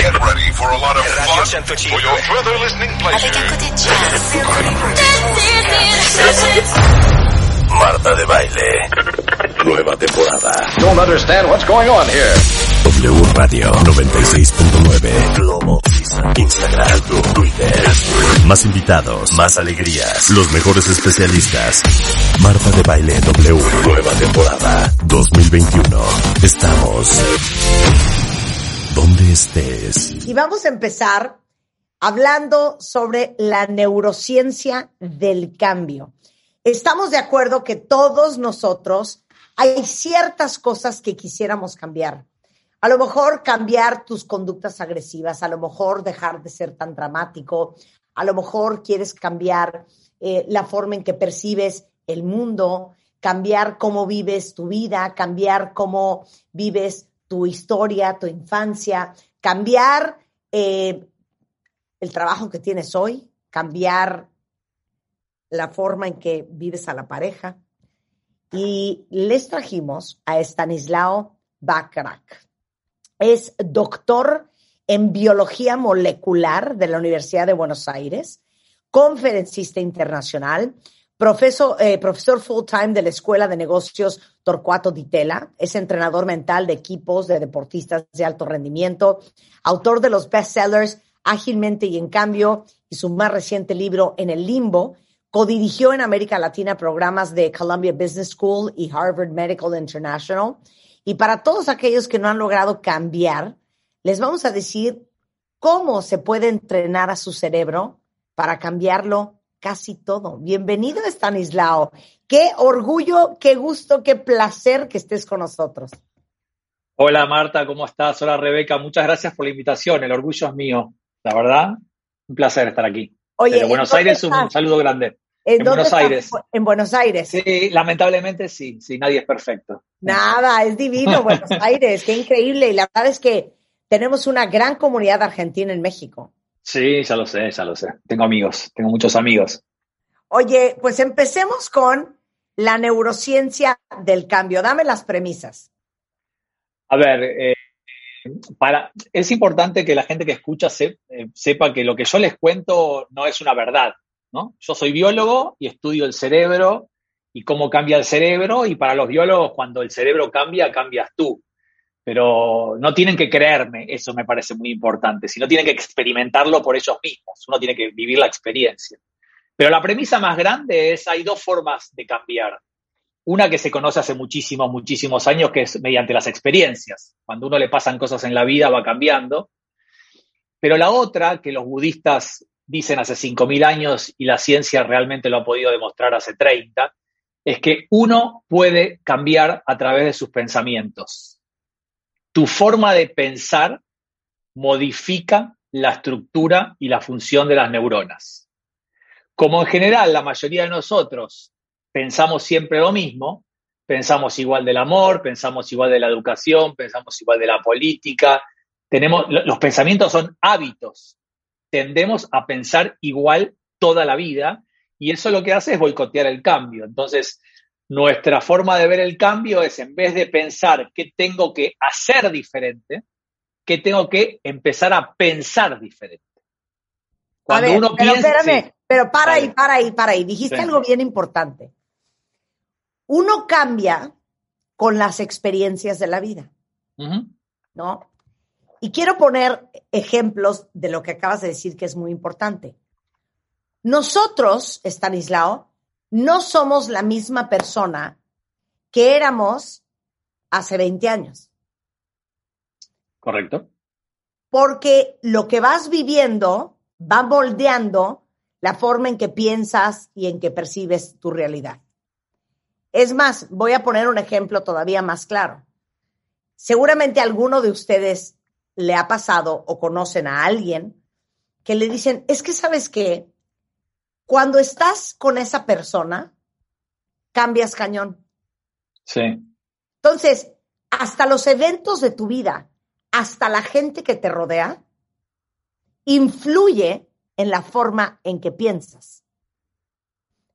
Get ready for a lot of fun for your further listening pleasure. Marta de baile. Nueva temporada. Don't understand what's going on here. W Radio 96.9. Globo. Instagram. Twitter. Más invitados. Más alegrías. Los mejores especialistas. Marta de baile W. Nueva temporada 2021. Estamos donde estés. Y vamos a empezar hablando sobre la neurociencia del cambio. Estamos de acuerdo que todos nosotros hay ciertas cosas que quisiéramos cambiar. A lo mejor cambiar tus conductas agresivas, a lo mejor dejar de ser tan dramático, a lo mejor quieres cambiar eh, la forma en que percibes el mundo, cambiar cómo vives tu vida, cambiar cómo vives tu historia, tu infancia, cambiar eh, el trabajo que tienes hoy, cambiar la forma en que vives a la pareja. Y les trajimos a Stanislao Backrack. Es doctor en biología molecular de la Universidad de Buenos Aires, conferencista internacional, profesor, eh, profesor full-time de la Escuela de Negocios Torcuato Di Tella, es entrenador mental de equipos de deportistas de alto rendimiento, autor de los bestsellers Ágilmente y en cambio y su más reciente libro En el limbo, codirigió en América Latina programas de Columbia Business School y Harvard Medical International. Y para todos aquellos que no han logrado cambiar, les vamos a decir cómo se puede entrenar a su cerebro para cambiarlo casi todo. Bienvenido, Stanislao. Qué orgullo, qué gusto, qué placer que estés con nosotros. Hola Marta, ¿cómo estás? Hola Rebeca, muchas gracias por la invitación. El orgullo es mío, la verdad. Un placer estar aquí. Oye, Desde Buenos Aires, un, saludo grande. ¿En, Buenos estás? Aires. En Buenos Aires. Sí, lamentablemente sí, sí, nadie es perfecto. Nada, es divino Buenos Aires, qué increíble. Y la verdad es que tenemos una gran comunidad argentina en México. Sí, ya lo sé, ya lo sé. Tengo amigos, tengo muchos amigos. Oye, pues empecemos con la neurociencia del cambio. Dame las premisas. A ver, eh, para, es importante que la gente que escucha se- eh, sepa que lo que yo les cuento no es una verdad, ¿no? Yo soy biólogo y estudio el cerebro y cómo cambia el cerebro y para los biólogos cuando el cerebro cambia, cambias tú. Pero no tienen que creerme, eso me parece muy importante, sino tienen que experimentarlo por ellos mismos, uno tiene que vivir la experiencia. Pero la premisa más grande es, hay dos formas de cambiar. Una que se conoce hace muchísimos, muchísimos años, que es mediante las experiencias. Cuando uno le pasan cosas en la vida va cambiando. Pero la otra, que los budistas dicen hace 5.000 años y la ciencia realmente lo ha podido demostrar hace 30, es que uno puede cambiar a través de sus pensamientos. Tu forma de pensar modifica la estructura y la función de las neuronas. Como en general la mayoría de nosotros pensamos siempre lo mismo, pensamos igual del amor, pensamos igual de la educación, pensamos igual de la política, tenemos, lo- los pensamientos son hábitos, tendemos a pensar igual toda la vida y eso lo que hace es boicotear el cambio. Entonces, nuestra forma de ver el cambio es en vez de pensar qué tengo que hacer diferente, que tengo que empezar a pensar diferente. Cuando a ver, uno pero piensa, espérame, sí. pero para ahí, para ahí, para ahí. Dijiste Sí. algo bien importante. Uno cambia con las experiencias de la vida. ¿no? Y quiero poner ejemplos de lo que acabas de decir que es muy importante. Nosotros, Stanislao, no somos la misma persona que éramos hace 20 años, Correcto. porque lo que vas viviendo va moldeando la forma en que piensas y en que percibes tu realidad. Es más, voy a poner un ejemplo todavía más claro. Seguramente alguno de ustedes le ha pasado o conocen a alguien que le dicen, es que sabes qué, cuando estás con esa persona, cambias cañón. Sí. Entonces, hasta los eventos de tu vida, hasta la gente que te rodea, influye en la forma en que piensas.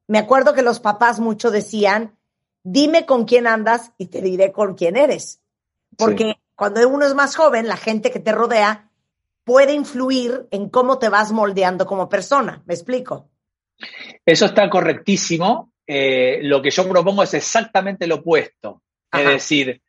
Me acuerdo que los papás mucho decían, dime con quién andas y te diré con quién eres. Porque cuando uno es más joven, la gente que te rodea puede influir en cómo te vas moldeando como persona. ¿Me explico? Eso está correctísimo. Eh, lo que yo propongo es exactamente lo opuesto. Es decir,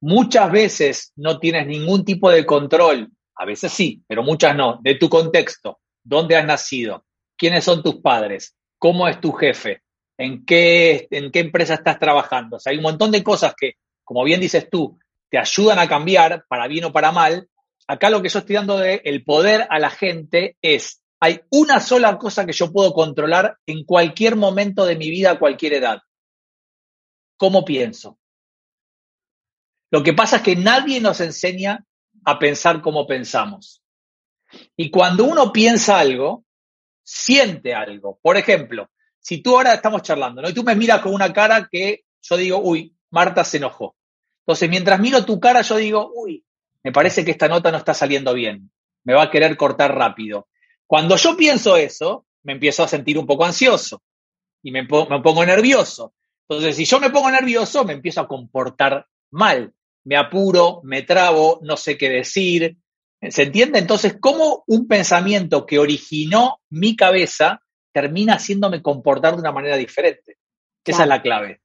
muchas veces no tienes ningún tipo de control, a veces sí, pero muchas no, de tu contexto, dónde has nacido, quiénes son tus padres, cómo es tu jefe, en qué, en qué empresa estás trabajando. O sea, hay un montón de cosas que, como bien dices tú, te ayudan a cambiar, para bien o para mal. Acá lo que yo estoy dando de el poder a la gente es, hay una sola cosa que yo puedo controlar en cualquier momento de mi vida, a cualquier edad. ¿Cómo pienso? Lo que pasa es que nadie nos enseña a pensar como pensamos. Y cuando uno piensa algo, siente algo. Por ejemplo, si tú ahora estamos charlando. Y tú me miras con una cara que yo digo, uy, Marta se enojó. Entonces, mientras miro tu cara, yo digo, uy, me parece que esta nota no está saliendo bien. Me va a querer cortar rápido. Cuando yo pienso eso, me empiezo a sentir un poco ansioso y me, me pongo nervioso. Entonces, si yo me pongo nervioso, me empiezo a comportar mal me apuro, me trabo, no sé qué decir. ¿Se entiende? Entonces, ¿cómo un pensamiento que originó mi cabeza termina haciéndome comportar de una manera diferente? Esa es la clave.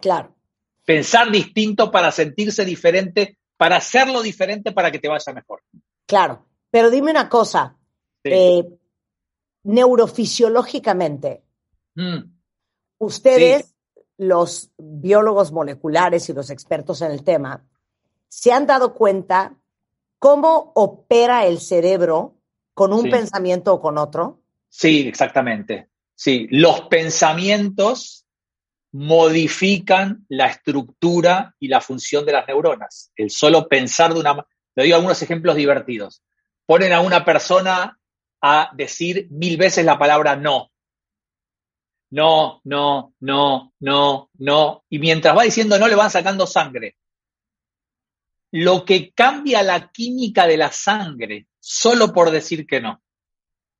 Claro. Pensar distinto para sentirse diferente, para hacerlo diferente para que te vaya mejor. Claro. Pero dime una cosa. Eh, neurofisiológicamente, mm. ustedes, los biólogos moleculares y los expertos en el tema, se han dado cuenta cómo opera el cerebro con un pensamiento o con otro? Sí, exactamente. Sí, los pensamientos modifican la estructura y la función de las neuronas. El solo pensar de una... Le doy algunos ejemplos divertidos. Ponen a una persona a decir mil veces la palabra no. No, no, no, no, no. Y mientras va diciendo no, le van sacando sangre lo que cambia la química de la sangre solo por decir que no.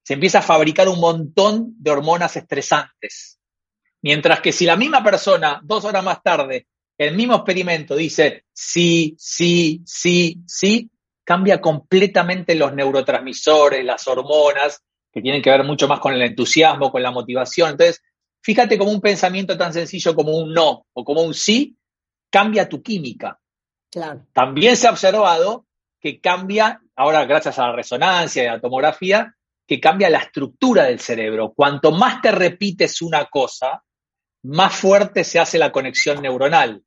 Se empieza a fabricar un montón de hormonas estresantes. Mientras que si la misma persona, dos horas más tarde, el mismo experimento dice sí, sí, sí, sí, cambia completamente los neurotransmisores, las hormonas, que tienen que ver mucho más con el entusiasmo, con la motivación. Entonces, fíjate como un pensamiento tan sencillo como un no o como un sí cambia tu química. También se ha observado que cambia, ahora gracias a la resonancia y a la tomografía, que cambia la estructura del cerebro. Cuanto más te repites una cosa, más fuerte se hace la conexión neuronal.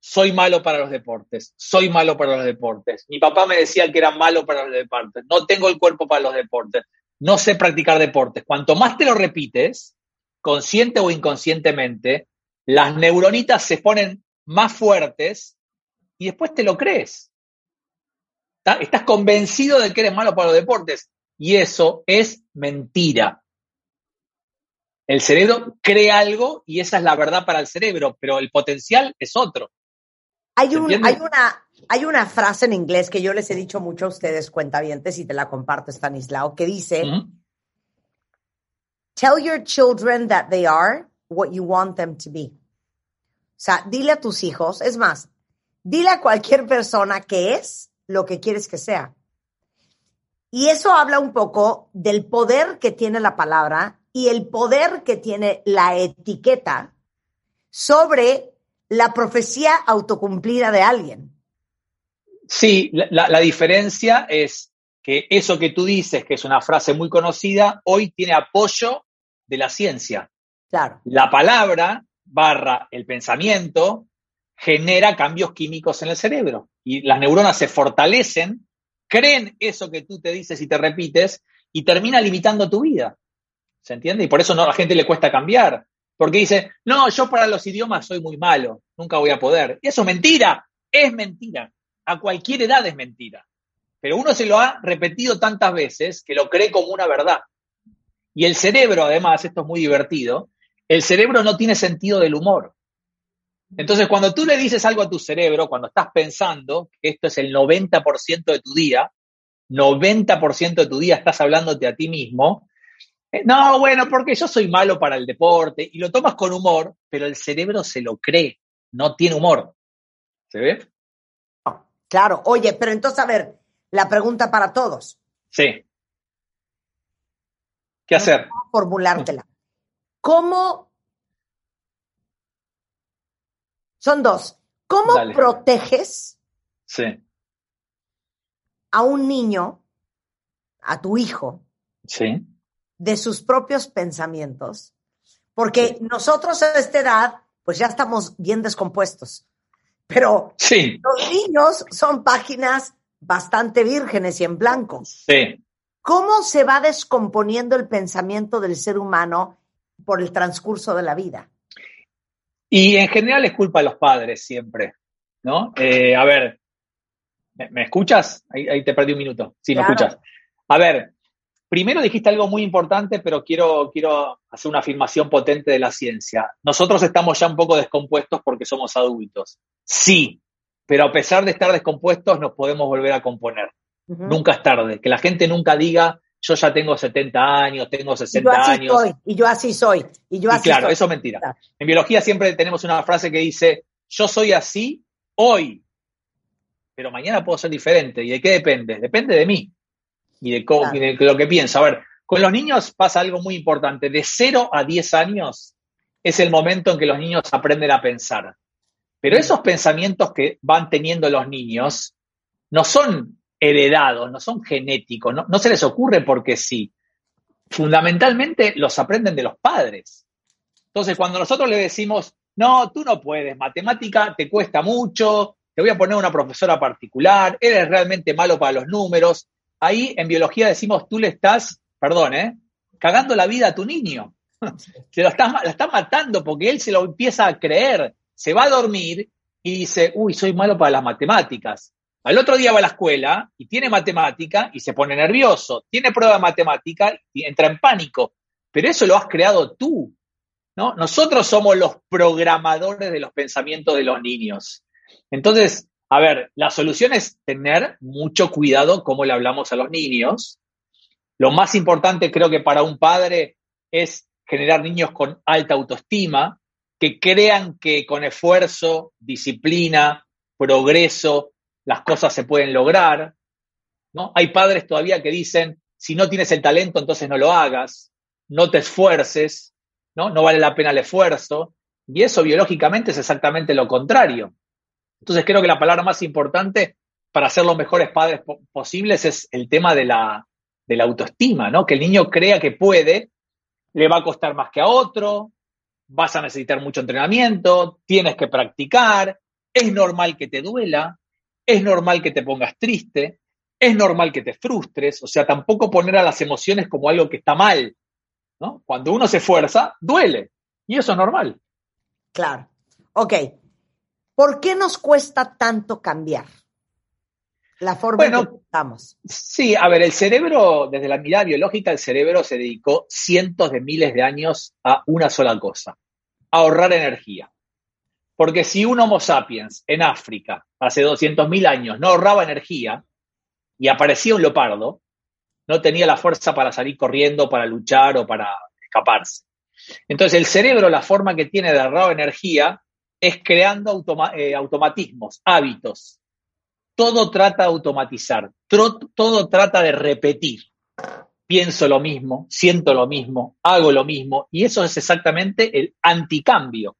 Soy malo para los deportes, soy malo para los deportes. Mi papá me decía que era malo para los deportes, no tengo el cuerpo para los deportes, no sé practicar deportes. Cuanto más te lo repites, consciente o inconscientemente, las neuronitas se ponen más fuertes y después te lo crees. Estás convencido de que eres malo para los deportes y eso es mentira. El cerebro cree algo y esa es la verdad para el cerebro, pero el potencial es otro. Hay, hay, una, hay una frase en inglés que yo les he dicho mucho a ustedes, cuentavientes, y te la comparto, Stanislao, que dice, Tell your children that they are what you want them to be. O sea, dile a tus hijos, es más, Dile a cualquier persona que es lo que quieres que sea. Y eso habla un poco del poder que tiene la palabra y el poder que tiene la etiqueta sobre la profecía autocumplida de alguien. Sí, la, diferencia es que eso que tú dices, que es una frase muy conocida, hoy tiene apoyo de la ciencia. Claro. La palabra barra el pensamiento genera cambios químicos en el cerebro y las neuronas se fortalecen, creen eso que tú te dices y te repites y termina limitando tu vida. ¿Se entiende? Y por eso no, a la gente le cuesta cambiar, porque dice, no, yo para los idiomas soy muy malo, nunca voy a poder. Y eso es mentira, es mentira. A cualquier edad es mentira. pero uno se lo ha repetido tantas veces que lo cree como una verdad. Y el cerebro, además, esto es muy divertido, el cerebro no tiene sentido del humor. Entonces, cuando tú le dices algo a tu cerebro, cuando estás pensando que esto es el 90% de tu día, 90% de tu día estás hablándote a ti mismo, no, bueno, porque yo soy malo para el deporte, y lo tomas con humor, pero el cerebro se lo cree, no tiene humor. ¿Se ve? Claro, oye, pero entonces, a ver, la pregunta para todos. Sí. ¿Qué hacer? formulártela. ¿Cómo? Son dos. ¿Cómo proteges sí. a un niño, a tu hijo, sí. De sus propios pensamientos? Porque nosotros a esta edad, pues ya estamos bien descompuestos. Pero sí. los niños son páginas bastante vírgenes y en blanco. Sí. ¿Cómo se va descomponiendo el pensamiento del ser humano por el transcurso de la vida? Y en general es culpa de los padres siempre, ¿no? Eh, a ver, ¿me, escuchas? Ahí, te perdí un minuto. Sí, me escuchas. A ver, primero dijiste algo muy importante, pero quiero, quiero hacer una afirmación potente de la ciencia. Nosotros estamos ya un poco descompuestos porque somos adultos. Sí, pero a pesar de estar descompuestos nos podemos volver a componer. Nunca es tarde. Que la gente nunca diga, yo ya tengo 70 años, tengo 60 años. y yo así soy. Y yo así claro, eso es mentira. En biología siempre tenemos una frase que dice, yo soy así hoy, pero mañana puedo ser diferente. ¿Y de qué depende? Depende de mí y de, cómo, y de lo que pienso. A ver, con los niños pasa algo muy importante. De 0 a 10 años es el momento en que los niños aprenden a pensar. Pero esos pensamientos que van teniendo los niños no son heredados, no son genéticos, no, se les ocurre porque sí. Fundamentalmente los aprenden de los padres. Entonces, cuando nosotros le decimos, no, tú no puedes, matemática te cuesta mucho, te voy a poner una profesora particular, eres realmente malo para los números, ahí en biología decimos, tú le estás, perdón, ¿eh? cagando la vida a tu niño. Se lo estás, lo estás matando porque él se lo empieza a creer se va a dormir y dice, uy, soy malo para las matemáticas. Al otro día va a la escuela y tiene matemática y se pone nervioso. Tiene prueba de matemática y entra en pánico. Pero eso lo has creado tú. ¿no? Nosotros somos los programadores de los pensamientos de los niños. Entonces, a ver, la solución es tener mucho cuidado cómo le hablamos a los niños. Lo más importante creo que para un padre es generar niños con alta autoestima, que crean que con esfuerzo, disciplina, progreso, las cosas se pueden lograr. ¿no? Hay padres todavía que dicen, si no tienes el talento, entonces no lo hagas, no te esfuerces, ¿no? no vale la pena el esfuerzo. Y eso biológicamente es exactamente lo contrario. Entonces creo que la palabra más importante para ser los mejores padres posibles es el tema de la, de la autoestima, ¿no? Que el niño crea que puede, le va a costar más que a otro, vas a necesitar mucho entrenamiento, tienes que practicar, es normal que te duela, es normal que te pongas triste, es normal que te frustres, o sea, tampoco poner a las emociones como algo que está mal, ¿no? Cuando uno se esfuerza, duele, y eso es normal. Claro. Ok. ¿Por qué nos cuesta tanto cambiar? La forma en que estamos. Sí, a ver, el cerebro, desde la mirada biológica, el cerebro se dedicó cientos de miles de años a una sola cosa, ahorrar energía. Porque si un Homo sapiens en África hace 200.000 años no ahorraba energía y aparecía un leopardo, no tenía la fuerza para salir corriendo, para luchar o para escaparse. Entonces el cerebro, la forma que tiene de ahorrar energía es creando eh, automatismos, hábitos, todo trata de automatizar, todo trata de repetir. Pienso lo mismo, siento lo mismo, hago lo mismo, y eso es exactamente el anticambio.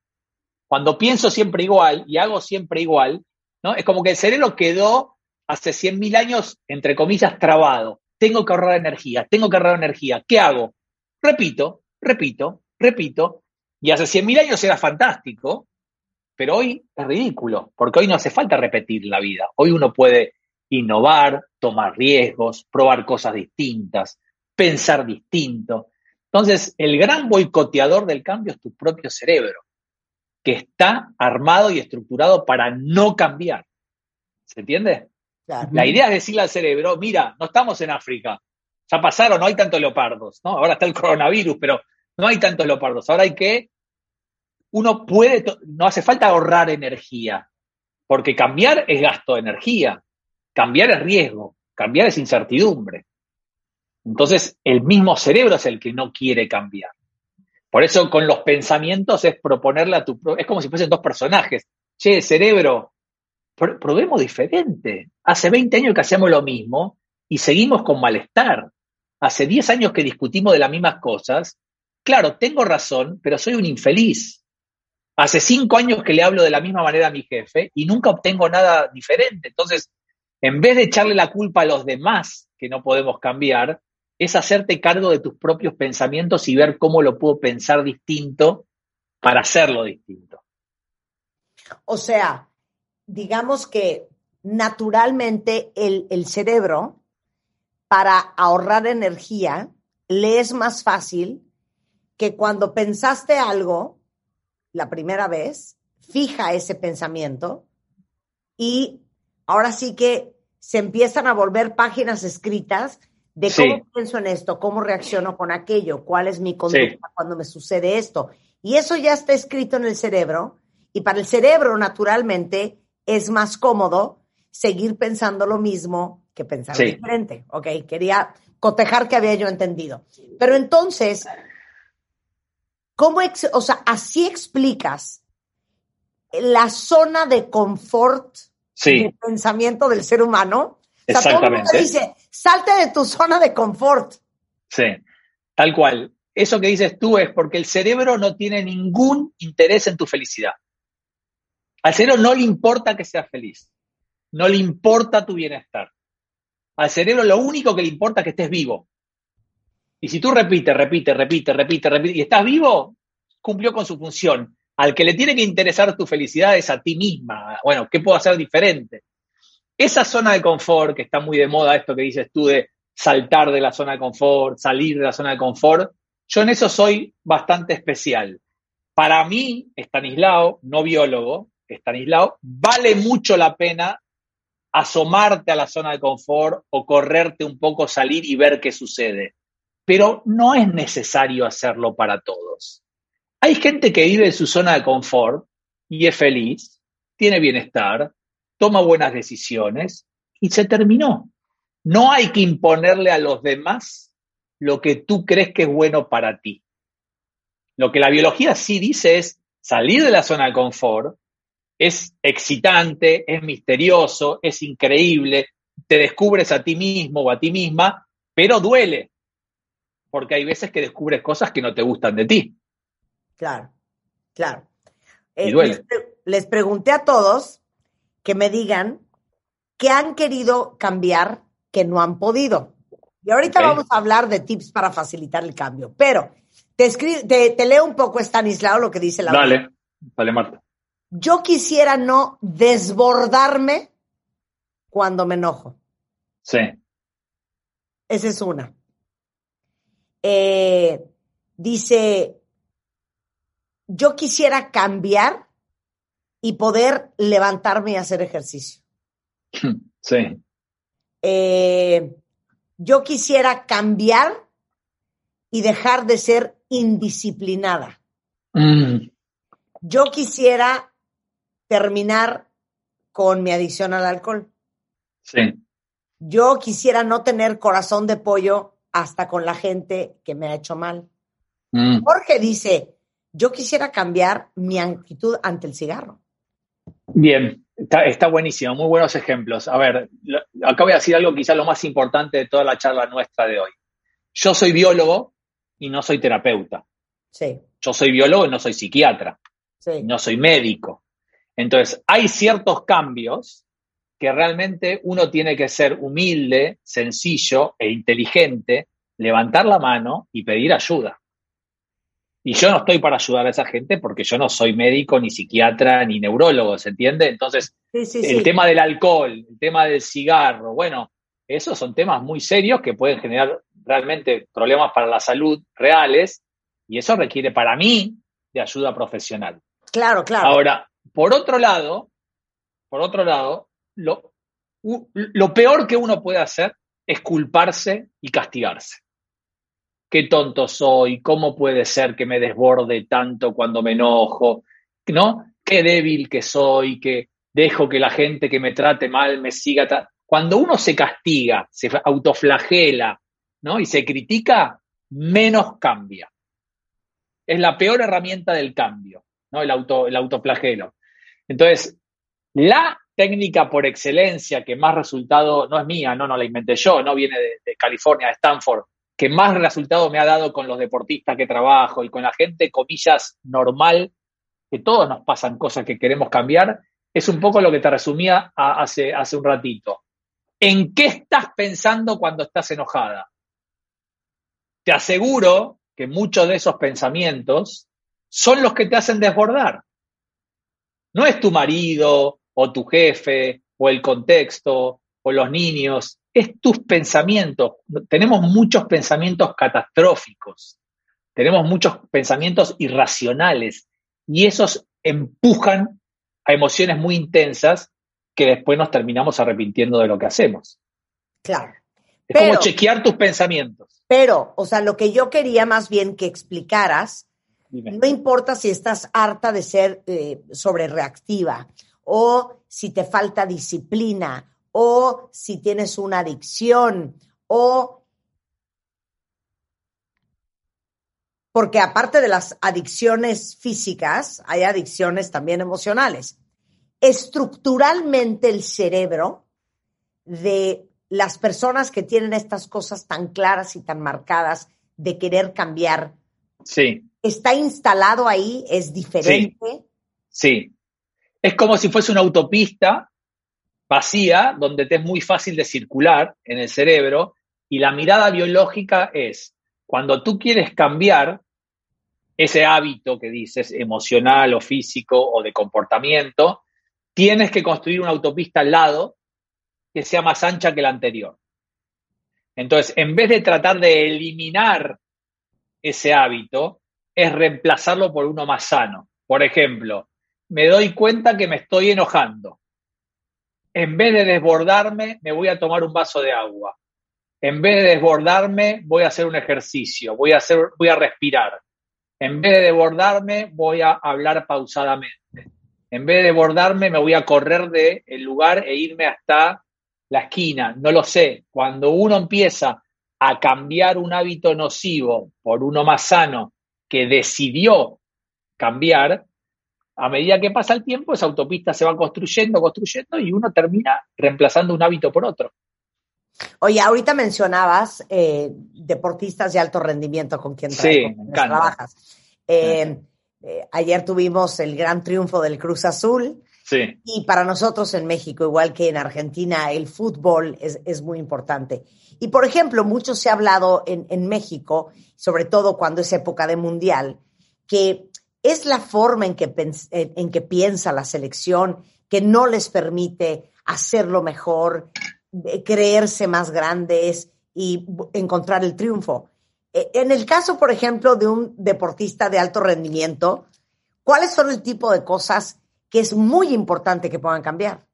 Cuando pienso siempre igual y hago siempre igual, ¿no? Es como que el cerebro quedó hace 100.000 años, entre comillas, trabado. Tengo que ahorrar energía, tengo que ahorrar energía. ¿Qué hago? Repito, repito, repito. Y hace 100.000 años era fantástico, pero hoy es ridículo, porque hoy no hace falta repetir la vida. Hoy uno puede innovar, tomar riesgos, probar cosas distintas, pensar distinto. Entonces, el gran boicoteador del cambio es tu propio cerebro, que está armado y estructurado para no cambiar. ¿Se entiende? La idea es decirle al cerebro, mira, no estamos en África, ya pasaron, no hay tantos leopardos, ¿no? Ahora está el coronavirus, pero no hay tantos leopardos. Ahora hay que, uno puede, no hace falta ahorrar energía, porque cambiar es gasto de energía, cambiar es riesgo, cambiar es incertidumbre. Entonces, el mismo cerebro es el que no quiere cambiar. Por eso con los pensamientos es proponerle a tu... Es como si fuesen dos personajes. Che, cerebro, probemos diferente. Hace 20 años que hacemos lo mismo y seguimos con malestar. Hace 10 años que discutimos de las mismas cosas. Claro, tengo razón, pero soy un infeliz. Hace 5 años que le hablo de la misma manera a mi jefe y nunca obtengo nada diferente. Entonces, en vez de echarle la culpa a los demás que no podemos cambiar, es hacerte cargo de tus propios pensamientos y ver cómo lo puedo pensar distinto para hacerlo distinto. O sea, digamos que naturalmente el, cerebro, para ahorrar energía, le es más fácil que cuando pensaste algo la primera vez, fija ese pensamiento y ahora sí que se empiezan a volver páginas escritas de cómo pienso en esto, cómo reacciono con aquello, cuál es mi conducta cuando me sucede esto. Y eso ya está escrito en el cerebro y para el cerebro naturalmente es más cómodo seguir pensando lo mismo que pensar diferente. Ok, quería cotejar que había yo entendido. Pero entonces, ¿cómo, o sea, así explicas la zona de confort de pensamiento del ser humano? Exactamente. dice, salte de tu zona de confort. Sí, tal cual. Eso que dices tú es porque el cerebro no tiene ningún interés en tu felicidad. Al cerebro no le importa que seas feliz. No le importa tu bienestar. Al cerebro lo único que le importa es que estés vivo. Y si tú repites, repites, repites, repites, repites, y estás vivo, cumplió con su función. Al que le tiene que interesar tu felicidad es a ti misma. Bueno, ¿qué puedo hacer diferente? Esa zona de confort, que está muy de moda, esto que dices tú de saltar de la zona de confort, salir de la zona de confort, yo en eso soy bastante especial. Para mí, Estanislao, no biólogo, Estanislao, vale mucho la pena asomarte a la zona de confort o correrte un poco, salir y ver qué sucede. Pero no es necesario hacerlo para todos. Hay gente que vive en su zona de confort y es feliz, tiene bienestar, toma buenas decisiones y se terminó. No hay que imponerle a los demás lo que tú crees que es bueno para ti. Lo que la biología sí dice es salir de la zona de confort, es excitante, es misterioso, es increíble, te descubres a ti mismo o a ti misma, pero duele, porque hay veces que descubres cosas que no te gustan de ti. Claro, claro. y duele. Eh, les, les pregunté a todos que me digan qué han querido cambiar que no han podido. Y ahorita vamos a hablar de tips para facilitar el cambio. Pero te, te, leo un poco, Stanislao, lo que dice la Dale, dale, Marta. Yo quisiera no desbordarme cuando me enojo. Sí. Esa es una. Eh, dice, yo quisiera cambiar y poder levantarme y hacer ejercicio. Sí. Eh, yo quisiera cambiar y dejar de ser indisciplinada. Mm. Yo quisiera terminar con mi adicción al alcohol. Sí. Yo quisiera no tener corazón de pollo hasta con la gente que me ha hecho mal. Mm. Jorge dice, yo quisiera cambiar mi actitud ante el cigarro. Bien, está, buenísimo, muy buenos ejemplos. A ver, acá voy a decir algo quizás lo más importante de toda la charla nuestra de hoy. Yo soy biólogo y no soy terapeuta. Sí. Yo soy biólogo y no soy psiquiatra. Sí. No soy médico. Entonces, hay ciertos cambios que realmente uno tiene que ser humilde, sencillo e inteligente, levantar la mano y pedir ayuda. Y yo no estoy para ayudar a esa gente porque yo no soy médico, ni psiquiatra, ni neurólogo, ¿se entiende? Entonces, el tema del alcohol, el tema del cigarro, bueno, esos son temas muy serios que pueden generar realmente problemas para la salud reales y eso requiere para mí de ayuda profesional. Claro, claro. Ahora, por otro lado, por otro lado, lo, lo peor que uno puede hacer es culparse y castigarse. Qué tonto soy, cómo puede ser que me desborde tanto cuando me enojo, ¿no? Qué débil que soy, que dejo que la gente que me trate mal me siga. Cuando uno se castiga, se autoflagela, ¿no? Y se critica, menos cambia. Es la peor herramienta del cambio, ¿no? El, auto, el autoflagelo. Entonces, la técnica por excelencia que más resultado, no es mía, no, no la inventé yo, no viene de, California, de Stanford, que más resultado me ha dado con los deportistas que trabajo y con la gente, comillas, normal, que todos nos pasan cosas que queremos cambiar, es un poco lo que te resumía hace, hace un ratito. ¿En qué estás pensando cuando estás enojada? Te aseguro que muchos de esos pensamientos son los que te hacen desbordar. No es tu marido o tu jefe o el contexto o los niños, es tus pensamientos. Tenemos muchos pensamientos catastróficos, tenemos muchos pensamientos irracionales y esos empujan a emociones muy intensas que después nos terminamos arrepintiendo de lo que hacemos. Claro. Es como chequear tus pensamientos. Pero, o sea, lo que yo quería más bien que explicaras, no importa si estás harta de ser eh, sobrereactiva o si te falta disciplina o si tienes una adicción o porque aparte de las adicciones físicas, hay adicciones también emocionales. Estructuralmente el cerebro de las personas que tienen estas cosas tan claras y tan marcadas de querer cambiar, sí. ¿está instalado ahí? ¿Es diferente? Sí. Es como si fuese una autopista vacía donde te es muy fácil de circular en el cerebro y la mirada biológica es cuando tú quieres cambiar ese hábito que dices emocional o físico o de comportamiento, tienes que construir una autopista al lado que sea más ancha que la anterior. Entonces, en vez de tratar de eliminar ese hábito, es reemplazarlo por uno más sano. Por ejemplo, me doy cuenta que me estoy enojando. En vez de desbordarme, me voy a tomar un vaso de agua. En vez de desbordarme, voy a hacer un ejercicio, voy a, hacer, voy a respirar. En vez de desbordarme, voy a hablar pausadamente. En vez de desbordarme, me voy a correr del el lugar e irme hasta la esquina, no lo sé. Cuando uno empieza a cambiar un hábito nocivo por uno más sano que decidió cambiar, a medida que pasa el tiempo, esa autopista se va construyendo, construyendo y uno termina reemplazando un hábito por otro. Oye, ahorita mencionabas eh, deportistas de alto rendimiento con quien trabajas. Eh, eh, ayer tuvimos el gran triunfo del Cruz Azul. Y para nosotros en México, igual que en Argentina, el fútbol es, muy importante. Y por ejemplo, mucho se ha hablado en, en, México, sobre todo cuando es época de mundial, que es la forma en que, en que piensa la selección que no les permite hacerlo mejor, creerse más grandes y encontrar el triunfo. E, en el caso, por ejemplo, de un deportista de alto rendimiento, ¿cuáles son el tipo de cosas que es muy importante que puedan cambiar?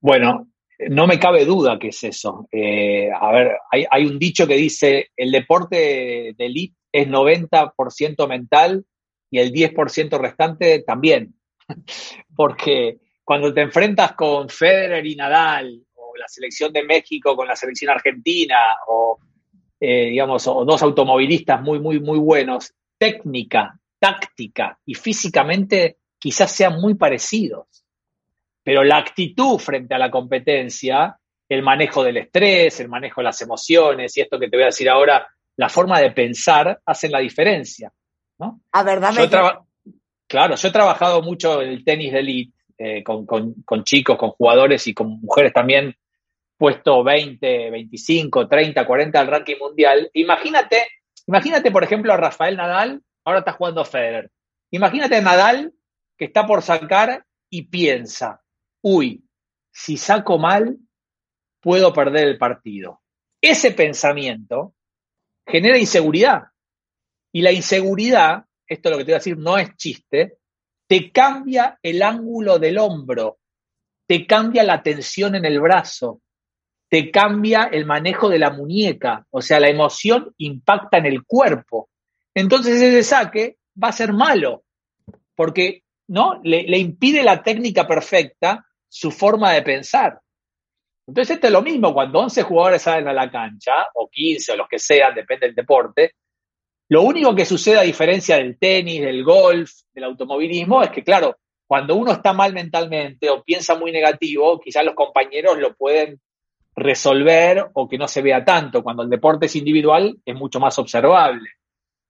Bueno, no me cabe duda que es eso. Eh, a ver, hay, un dicho que dice, el deporte de elite es 90% mental y el 10% restante también. Porque cuando te enfrentas con Federer y Nadal, o la selección de México con la selección argentina, o eh, digamos, o dos automovilistas muy, muy, muy buenos, técnica, táctica y físicamente quizás sean muy parecidos, pero la actitud frente a la competencia, el manejo del estrés, el manejo de las emociones y esto que te voy a decir ahora, la forma de pensar hacen la diferencia. ¿No? A Claro, yo he trabajado mucho en el tenis de elite eh, con, con, chicos, con jugadores y con mujeres también, puesto 20, 25, 30, 40 al ranking mundial. Imagínate, imagínate, por ejemplo, a Rafael Nadal, ahora está jugando Federer. Imagínate a Nadal que está por sacar y piensa, uy, si saco mal, puedo perder el partido. Ese pensamiento genera inseguridad. Y la inseguridad, esto es lo que te voy a decir, no es chiste, te cambia el ángulo del hombro. te cambia la tensión en el brazo, te cambia el manejo de la muñeca, o sea, la emoción impacta en el cuerpo. Entonces ese saque va a ser malo, porque ¿no? Le, le impide la técnica perfecta su forma de pensar. Entonces, esto es lo mismo, cuando 11 jugadores salen a la cancha, o 15, o los que sean, depende del deporte, lo único que sucede a diferencia del tenis, del golf, del automovilismo, es que, claro, cuando uno está mal mentalmente o piensa muy negativo, quizás los compañeros lo pueden resolver o que no se vea tanto. Cuando el deporte es individual, es mucho más observable.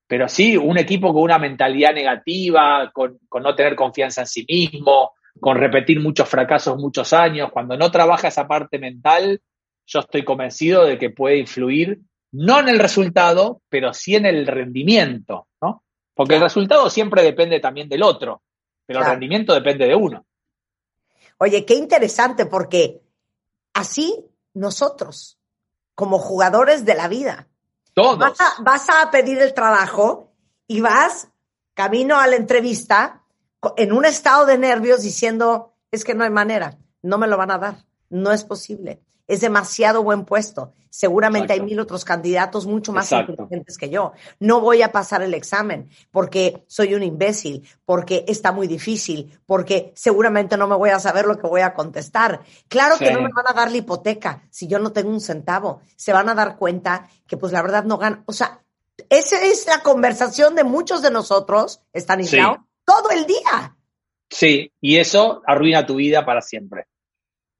Pero sí, un equipo con una mentalidad negativa, con, no tener confianza en sí mismo, con repetir muchos fracasos muchos años, cuando no trabaja esa parte mental, yo estoy convencido de que puede influir no en el resultado, pero sí en el rendimiento, ¿no? Porque el resultado siempre depende también del otro, pero el rendimiento depende de uno. Oye, qué interesante, porque así nosotros, como jugadores de la vida, Vas a, pedir el trabajo y vas camino a la entrevista en un estado de nervios diciendo, es que no hay manera, no me lo van a dar, no es posible, es demasiado buen puesto, seguramente hay mil otros candidatos mucho más inteligentes que yo, no voy a pasar el examen porque soy un imbécil, porque está muy difícil, porque seguramente no me voy a saber lo que voy a contestar. Claro que no me van a dar la hipoteca si yo no tengo un centavo, se van a dar cuenta que pues la verdad no gana. O sea, esa es la conversación de muchos de nosotros, Stanislao, todo el día. Sí, y eso arruina tu vida para siempre.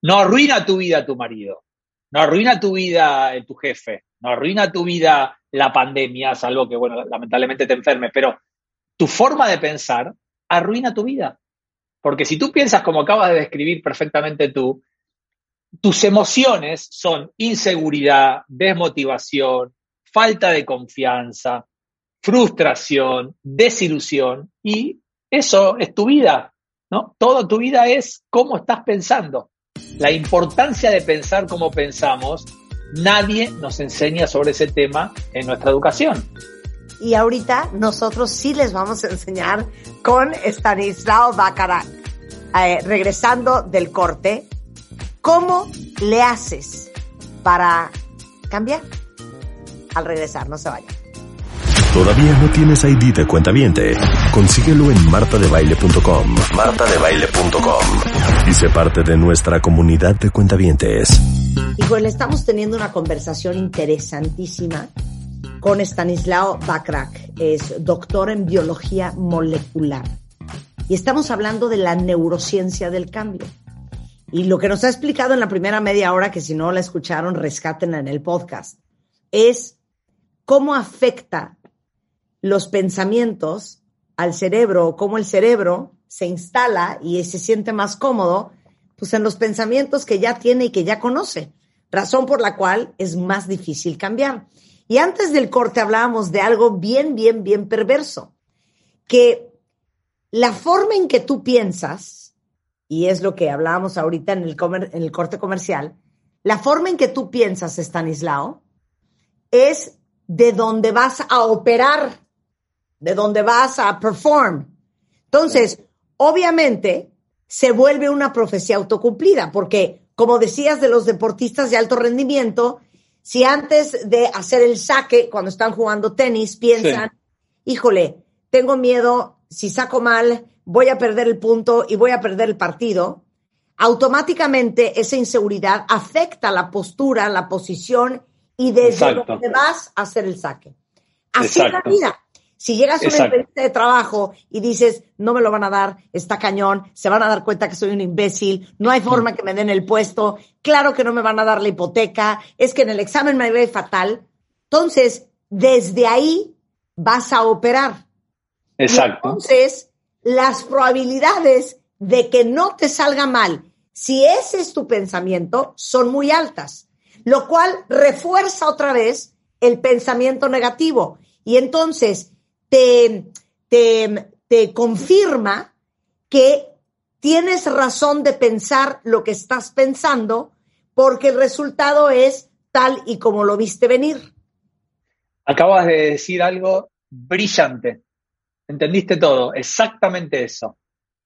No arruina tu vida tu marido, no arruina tu vida tu jefe, no arruina tu vida la pandemia, salvo que, bueno, lamentablemente te enfermes, pero tu forma de pensar arruina tu vida. Porque si tú piensas como acabas de describir perfectamente tú, tus emociones son inseguridad, desmotivación, falta de confianza, frustración, desilusión y eso es tu vida, ¿no? Toda tu vida es cómo estás pensando. La importancia de pensar como pensamos, nadie nos enseña sobre ese tema en nuestra educación. Y ahorita nosotros sí les vamos a enseñar con Stanislao Baccarat. Eh, regresando del corte, ¿Cómo le haces para cambiar? Al regresar, no se vaya. ¿Todavía no tienes ID de cuenta viente? Consíguelo en martadebaile.com. martadebaile.com. Y sé parte de nuestra comunidad de cuentavientes. le estamos teniendo una conversación interesantísima con Stanislao Bakrak. Es doctor en biología molecular. Y estamos hablando de la neurociencia del cambio. Y lo que nos ha explicado en la primera media hora, que si no la escucharon, rescátenla en el podcast, es cómo afecta los pensamientos al cerebro, o cómo el cerebro se instala y se siente más cómodo, pues en los pensamientos que ya tiene y que ya conoce, razón por la cual es más difícil cambiar. Y antes del corte hablábamos de algo bien, bien, bien perverso, que la forma en que tú piensas y es lo que hablábamos ahorita en el, en el corte comercial, la forma en que tú piensas, Stanislao, es de donde vas a operar, de donde vas a perform. Entonces, obviamente, se vuelve una profecía autocumplida, porque, como decías de los deportistas de alto rendimiento, si antes de hacer el saque, cuando están jugando tenis, piensan, híjole, tengo miedo, si saco mal, voy a perder el punto y voy a perder el partido, automáticamente esa inseguridad afecta la postura, la posición y desde donde vas a hacer el saque. Así es la vida. Si llegas a una entrevista de trabajo y dices, no me lo van a dar, está cañón, se van a dar cuenta que soy un imbécil, no hay forma que me den el puesto, claro que no me van a dar la hipoteca, es que en el examen me ve fatal. Entonces, desde ahí vas a operar. Exacto. entonces, las probabilidades de que no te salga mal, si ese es tu pensamiento, son muy altas, lo cual refuerza otra vez el pensamiento negativo y entonces te, te, te confirma que tienes razón de pensar lo que estás pensando porque el resultado es tal y como lo viste venir. Acabas de decir algo brillante. Entendiste todo, exactamente eso.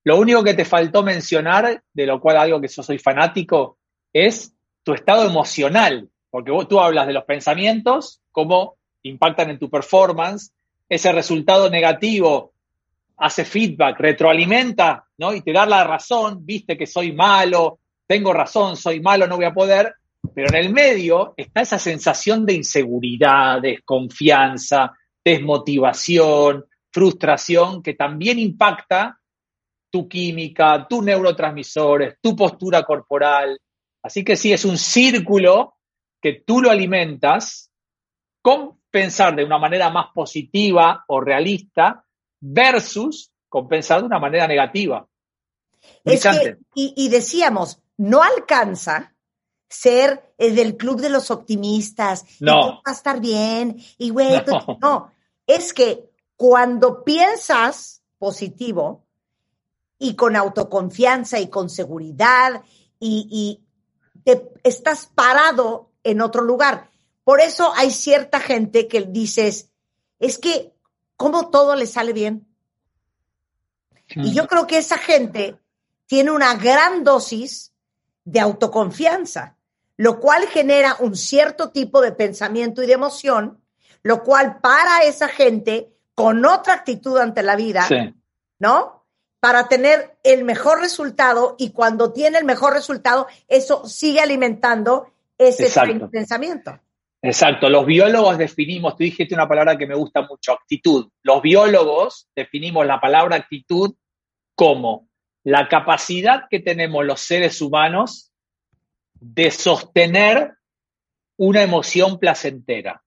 Lo único que te faltó mencionar, de lo cual algo que yo soy fanático, es tu estado emocional, porque tú hablas de los pensamientos, cómo impactan en tu performance, ese resultado negativo hace feedback, retroalimenta, ¿no? Y te da la razón, viste que soy malo, tengo razón, soy malo, no voy a poder, pero en el medio está esa sensación de inseguridad, desconfianza, desmotivación, frustración, que también impacta tu química, tus neurotransmisores, tu postura corporal. Así que sí, es un círculo que tú lo alimentas con pensar de una manera más positiva o realista versus con pensar de una manera negativa. y, decíamos, no alcanza ser el del club de los optimistas. No. va a estar bien. Y güey, no. Es que cuando piensas positivo y con autoconfianza y con seguridad y, y te estás parado en otro lugar. Por eso hay cierta gente que dices, es que, ¿cómo todo le sale bien? Y yo creo que esa gente tiene una gran dosis de autoconfianza, lo cual genera un cierto tipo de pensamiento y de emoción, lo cual para esa gente con otra actitud ante la vida, ¿no? Para tener el mejor resultado y cuando tiene el mejor resultado, eso sigue alimentando ese pensamiento. Exacto, los biólogos definimos, tú dijiste una palabra que me gusta mucho, actitud. Los biólogos definimos la palabra actitud como la capacidad que tenemos los seres humanos de sostener una emoción placentera.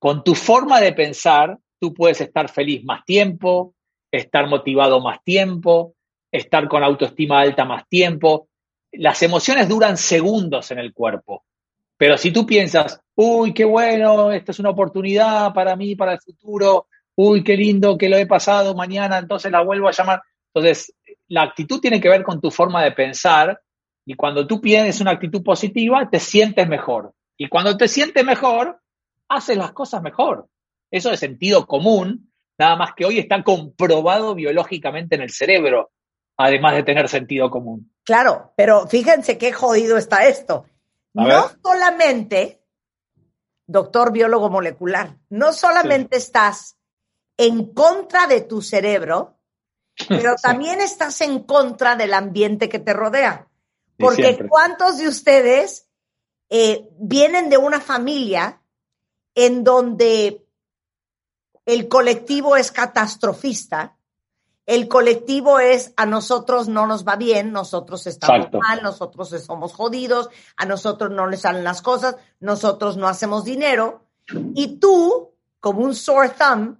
Con tu forma de pensar, tú puedes estar feliz más tiempo, estar motivado más tiempo, estar con autoestima alta más tiempo. Las emociones duran segundos en el cuerpo. Pero si tú piensas, uy, qué bueno, esta es una oportunidad para mí, para el futuro, uy, qué lindo que lo he pasado, mañana entonces la vuelvo a llamar. Entonces, la actitud tiene que ver con tu forma de pensar y cuando tú tienes una actitud positiva, te sientes mejor. Y cuando te sientes mejor, haces las cosas mejor. Eso es sentido común, nada más que hoy está comprobado biológicamente en el cerebro, además de tener sentido común. Claro, pero fíjense qué jodido está esto no solamente, doctor biólogo molecular, no solamente estás en contra de tu cerebro, pero también estás en contra del ambiente que te rodea. Porque ¿cuántos de ustedes eh, vienen de una familia en donde el colectivo es catastrofista el colectivo es a nosotros no nos va bien, nosotros estamos mal, nosotros somos jodidos, a nosotros no les salen las cosas, nosotros no hacemos dinero. Y tú, como un sore thumb,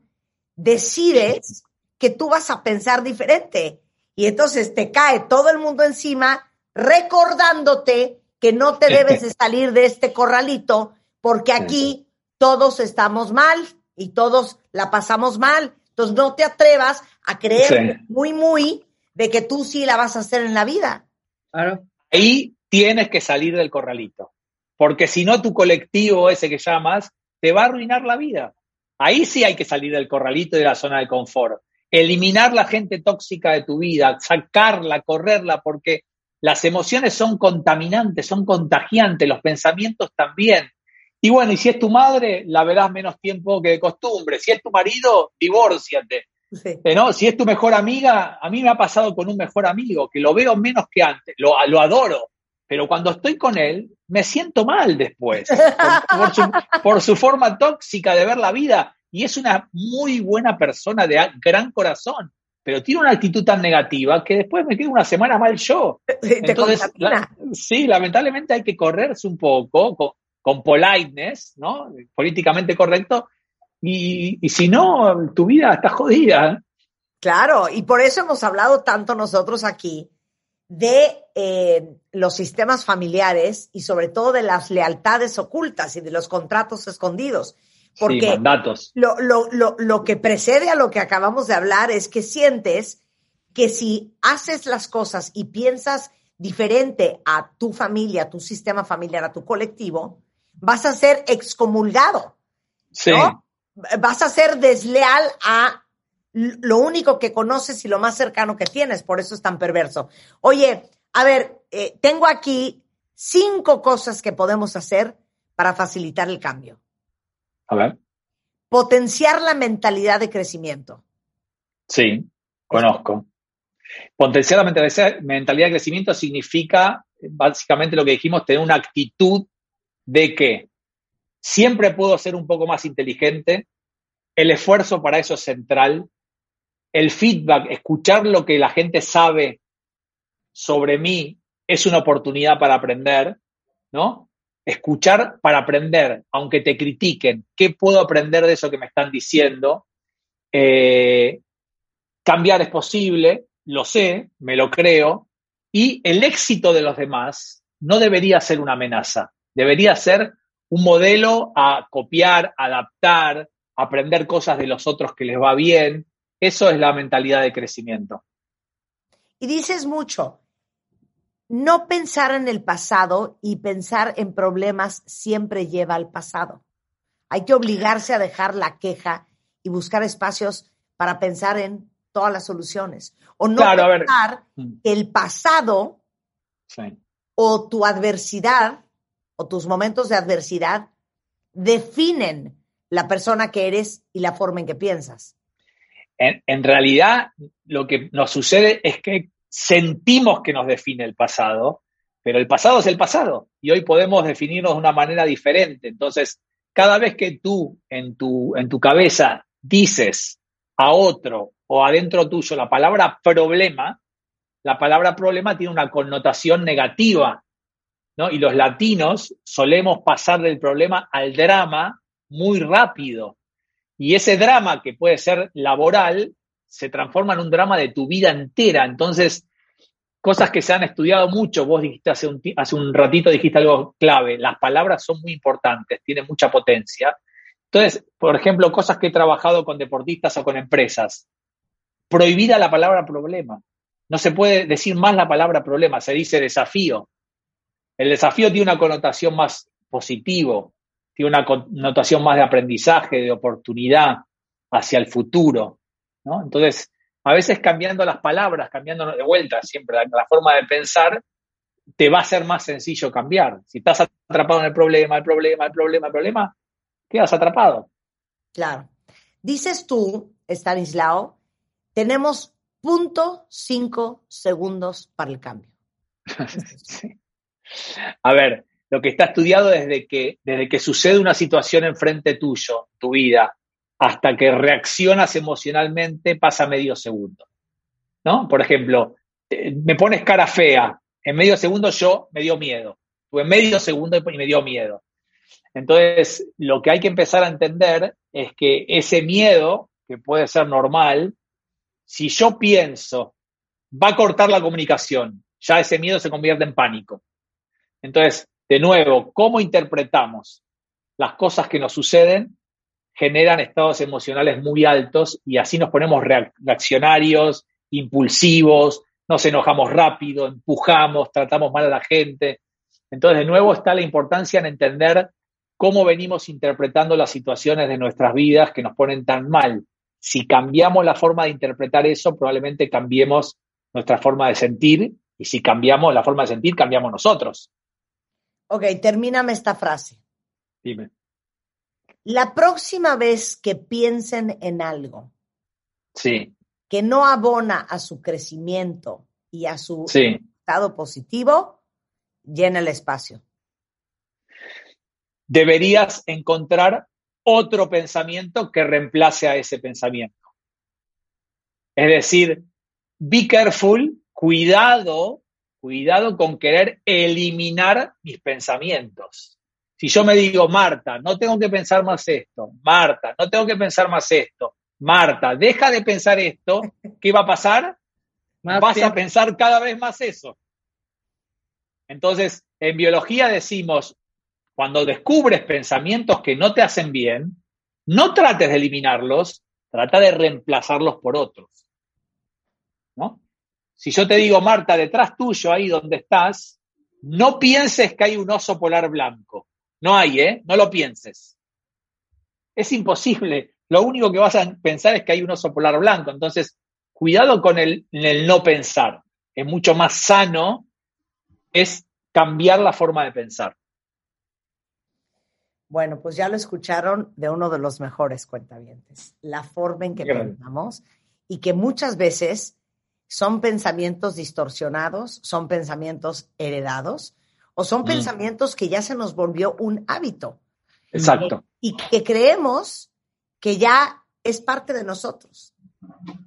decides que tú vas a pensar diferente. Y entonces te cae todo el mundo encima recordándote que no te debes de salir de este corralito porque aquí todos estamos mal y todos la pasamos mal. Entonces no te atrevas a creer muy, muy de que tú sí la vas a hacer en la vida. Claro. Ahí tienes que salir del corralito, porque si no tu colectivo ese que llamas te va a arruinar la vida. Ahí sí hay que salir del corralito y de la zona de confort. Eliminar la gente tóxica de tu vida, sacarla, correrla, porque las emociones son contaminantes, son contagiantes, los pensamientos también. Y bueno, y si es tu madre, la verás menos tiempo que de costumbre. Si es tu marido, divórciate. Eh, ¿no? Si es tu mejor amiga, a mí me ha pasado con un mejor amigo, que lo veo menos que antes, lo, lo adoro, pero cuando estoy con él, me siento mal después, por, su, forma tóxica de ver la vida. Y es una muy buena persona de gran corazón, pero tiene una actitud tan negativa que después me quedo una semana mal yo. Entonces, sí, lamentablemente hay que correrse un poco, con politeness, ¿no? Políticamente correcto, y, si no, tu vida está jodida. Claro, y por eso hemos hablado tanto nosotros aquí de eh, los sistemas familiares y sobre todo de las lealtades ocultas y de los contratos escondidos. Porque Lo, lo, lo, lo que precede a lo que acabamos de hablar es que sientes que si haces las cosas y piensas diferente a tu familia, a tu sistema familiar, a tu colectivo, vas a ser excomulgado. Sí. Vas a ser desleal a lo único que conoces y lo más cercano que tienes, por eso es tan perverso. Oye, a ver, eh, tengo aquí cinco cosas que podemos hacer para facilitar el cambio. A ver. Potenciar la mentalidad de crecimiento. Sí, conozco. Potenciar la mentalidad de crecimiento significa, básicamente lo que dijimos, tener una actitud de que siempre puedo ser un poco más inteligente, el esfuerzo para eso es central, el feedback, escuchar lo que la gente sabe sobre mí es una oportunidad para aprender, ¿no? Escuchar para aprender, aunque te critiquen, ¿qué puedo aprender de eso que me están diciendo? Eh, cambiar es posible, lo sé, me lo creo, y el éxito de los demás no debería ser una amenaza, debería ser un modelo a copiar, adaptar, aprender cosas de los otros que les va bien. Eso es la mentalidad de crecimiento. Y dices mucho, no pensar en el pasado y pensar en problemas siempre lleva al pasado. Hay que obligarse a dejar la queja y buscar espacios para pensar en todas las soluciones. O no pensar mm. que el pasado o tu adversidad o tus momentos de adversidad definen la persona que eres y la forma en que piensas. En, realidad, lo que nos sucede es que sentimos que nos define el pasado, pero el pasado es el pasado y hoy podemos definirnos de una manera diferente. Entonces, cada vez que tú en tu, en tu cabeza dices a otro o adentro tuyo la palabra problema, la palabra problema tiene una connotación negativa, ¿no? Y los latinos solemos pasar del problema al drama muy rápido. Y ese drama que puede ser laboral se transforma en un drama de tu vida entera. Entonces, cosas que se han estudiado mucho, vos dijiste hace un, hace un ratito, dijiste algo clave, las palabras son muy importantes, tienen mucha potencia. Entonces, por ejemplo, cosas que he trabajado con deportistas o con empresas. Prohibida la palabra problema. No se puede decir más la palabra problema, se dice desafío. El desafío tiene una connotación más positivo, tiene una connotación más de aprendizaje, de oportunidad hacia el futuro. ¿no? Entonces, a veces cambiando las palabras, cambiando de vuelta siempre la, forma de pensar, te va a ser más sencillo cambiar. Si estás atrapado en el problema, el problema, el problema, el problema, quedas atrapado. Claro. Dices tú, Stanislao, tenemos punto cinco segundos para el cambio. A ver, lo que está estudiado desde que, desde que sucede una situación enfrente tuyo, tu vida, hasta que reaccionas emocionalmente, pasa medio segundo. ¿No? Por ejemplo, eh, me pones cara fea, en medio segundo yo me dio miedo. Tuve medio segundo y me dio miedo. Entonces, lo que hay que empezar a entender es que ese miedo, que puede ser normal, si yo pienso, va a cortar la comunicación, ya ese miedo se convierte en pánico. Entonces, de nuevo, cómo interpretamos las cosas que nos suceden generan estados emocionales muy altos y así nos ponemos reaccionarios, impulsivos, nos enojamos rápido, empujamos, tratamos mal a la gente. Entonces, de nuevo está la importancia en entender cómo venimos interpretando las situaciones de nuestras vidas que nos ponen tan mal. Si cambiamos la forma de interpretar eso, probablemente cambiemos nuestra forma de sentir y si cambiamos la forma de sentir, cambiamos nosotros. Ok, termíname esta frase. Dime. La próxima vez que piensen en algo sí. que no abona a su crecimiento y a su estado positivo, llena el espacio. Deberías encontrar otro pensamiento que reemplace a ese pensamiento. Es decir, be careful, cuidado cuidado con querer eliminar mis pensamientos. Si yo me digo, Marta, no tengo que pensar más esto, Marta, no tengo que pensar más esto, Marta, deja de pensar esto, ¿qué va a pasar? Vas a pensar cada vez más eso. Entonces, en biología decimos, cuando descubres pensamientos que no te hacen bien, no trates de eliminarlos, trata de reemplazarlos por otros. Si yo te digo, Marta, detrás tuyo, ahí donde estás, no pienses que hay un oso polar blanco. No hay, ¿eh? No lo pienses. Es imposible lo único que vas a pensar es que hay un oso polar blanco. Entonces, cuidado con el, el no pensar. Es mucho más sano, es cambiar la forma de pensar. Bueno, pues ya lo escucharon de uno de los mejores cuentavientes. La forma en que pensamos y que muchas veces son pensamientos distorsionados, son pensamientos heredados o son mm. pensamientos que ya se nos volvió un hábito. Exacto. Y que creemos que ya es parte de nosotros.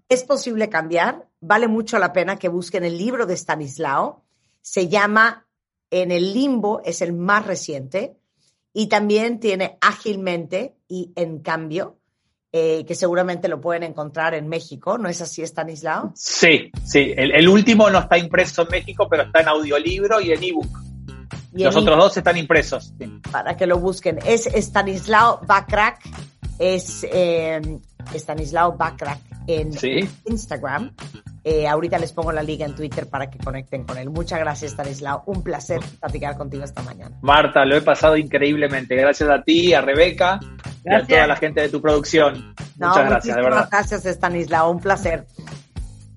Es posible cambiar, vale mucho la pena que busquen el libro de Stanislao, se llama En el limbo, es el más reciente, y también tiene Ágilmente y En cambio, eh, que seguramente lo pueden encontrar en México, ¿no es así, Stanislao? Sí, sí, el, último no está impreso en México, pero está en audiolibro y en ebook. Los otros dos están impresos. Para que lo busquen. Es Stanislao Backrack es eh, Stanislao Backrack en Instagram. Eh, ahorita les pongo la liga en Twitter para que conecten con él. Muchas gracias, Stanislao. Un placer platicar contigo esta mañana. Marta, lo he pasado increíblemente. Gracias a ti, a Rebeca y a toda la gente de tu producción. Muchas gracias, de verdad. Gracias, Stanislao. Un placer.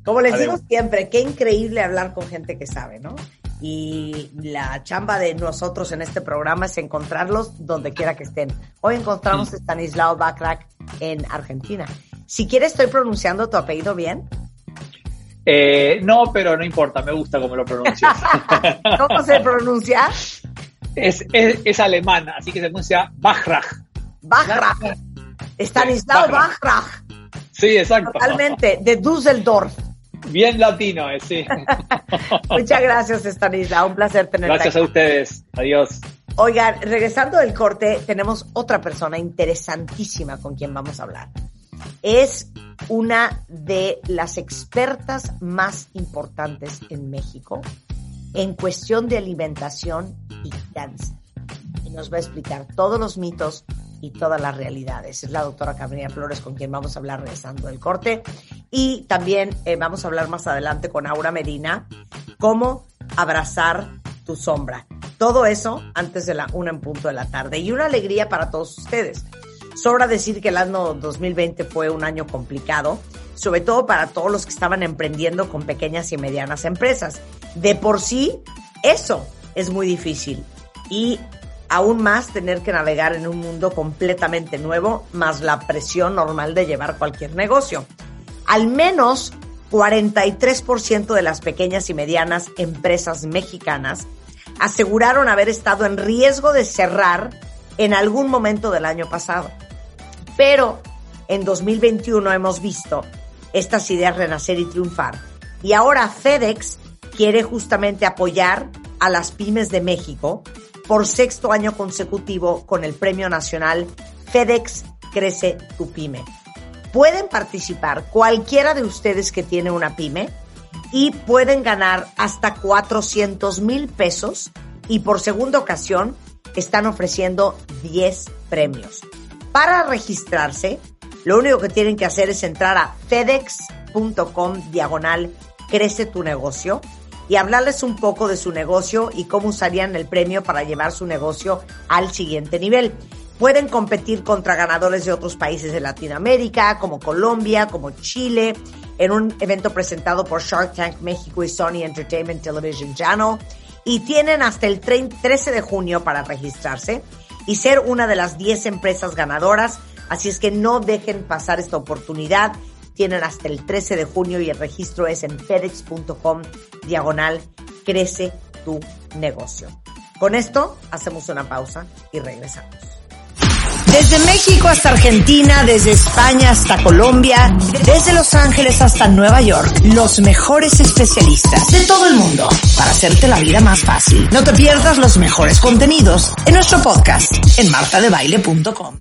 Como les digo siempre, qué increíble hablar con gente que sabe, ¿no? y la chamba de nosotros en este programa es encontrarlos donde quiera que estén. Hoy encontramos a Stanislao Backrack en Argentina. Si quieres, estoy pronunciando tu apellido bien. Eh, no, pero no importa, me gusta cómo lo pronuncias. ¿Cómo se pronuncia? Es, es, alemán, así que se pronuncia Backrack. Backrack. Stanislao Backrack. Sí, exacto. Totalmente, de Düsseldorf. Bien latino, eh, sí. Muchas gracias, Stanislao. Un placer tenerte Gracias a ustedes. Adiós. Oigan, regresando del corte, tenemos otra persona interesantísima con quien vamos a hablar. Es una de las expertas más importantes en México en cuestión de alimentación y cáncer. Y nos va a explicar todos los mitos y todas las realidades. Es la doctora Carolina Flores con quien vamos a hablar regresando del corte. Y también eh, vamos a hablar más adelante con Aura Medina, cómo abrazar tu sombra. Todo eso antes de la una en punto de la tarde. Y una alegría para todos ustedes. Sobra decir que el año 2020 fue un año complicado, sobre todo para todos los que estaban emprendiendo con pequeñas y medianas empresas. De por sí, eso es muy difícil. Y aún más tener que navegar en un mundo completamente nuevo, más la presión normal de llevar cualquier negocio. Al menos 43% de las pequeñas y medianas empresas mexicanas aseguraron haber estado en riesgo de cerrar en algún momento del año pasado. Pero en 2021 hemos visto estas ideas renacer y triunfar. Y ahora FedEx quiere justamente apoyar a las pymes de México por sexto año consecutivo con el Premio Nacional FedEx Crece tu Pyme. Pueden participar cualquiera de ustedes que tiene una pyme y pueden ganar hasta 400 mil pesos y por segunda ocasión están ofreciendo 10 premios. Para registrarse, lo único que tienen que hacer es entrar a fedex.com diagonal crece tu negocio y hablarles un poco de su negocio y cómo usarían el premio para llevar su negocio al siguiente nivel. Pueden competir contra ganadores de otros países de Latinoamérica, como Colombia, como Chile, en un evento presentado por Shark Tank México y Sony Entertainment Television Channel. Y tienen hasta el 13 de junio para registrarse y ser una de las 10 empresas ganadoras. Así es que no dejen pasar esta oportunidad tienen hasta el 13 de junio y el registro es en fedex.com diagonal crece tu negocio. Con esto hacemos una pausa y regresamos. Desde México hasta Argentina, desde España hasta Colombia, desde Los Ángeles hasta Nueva York, los mejores especialistas de todo el mundo para hacerte la vida más fácil. No te pierdas los mejores contenidos en nuestro podcast en martadebaile.com.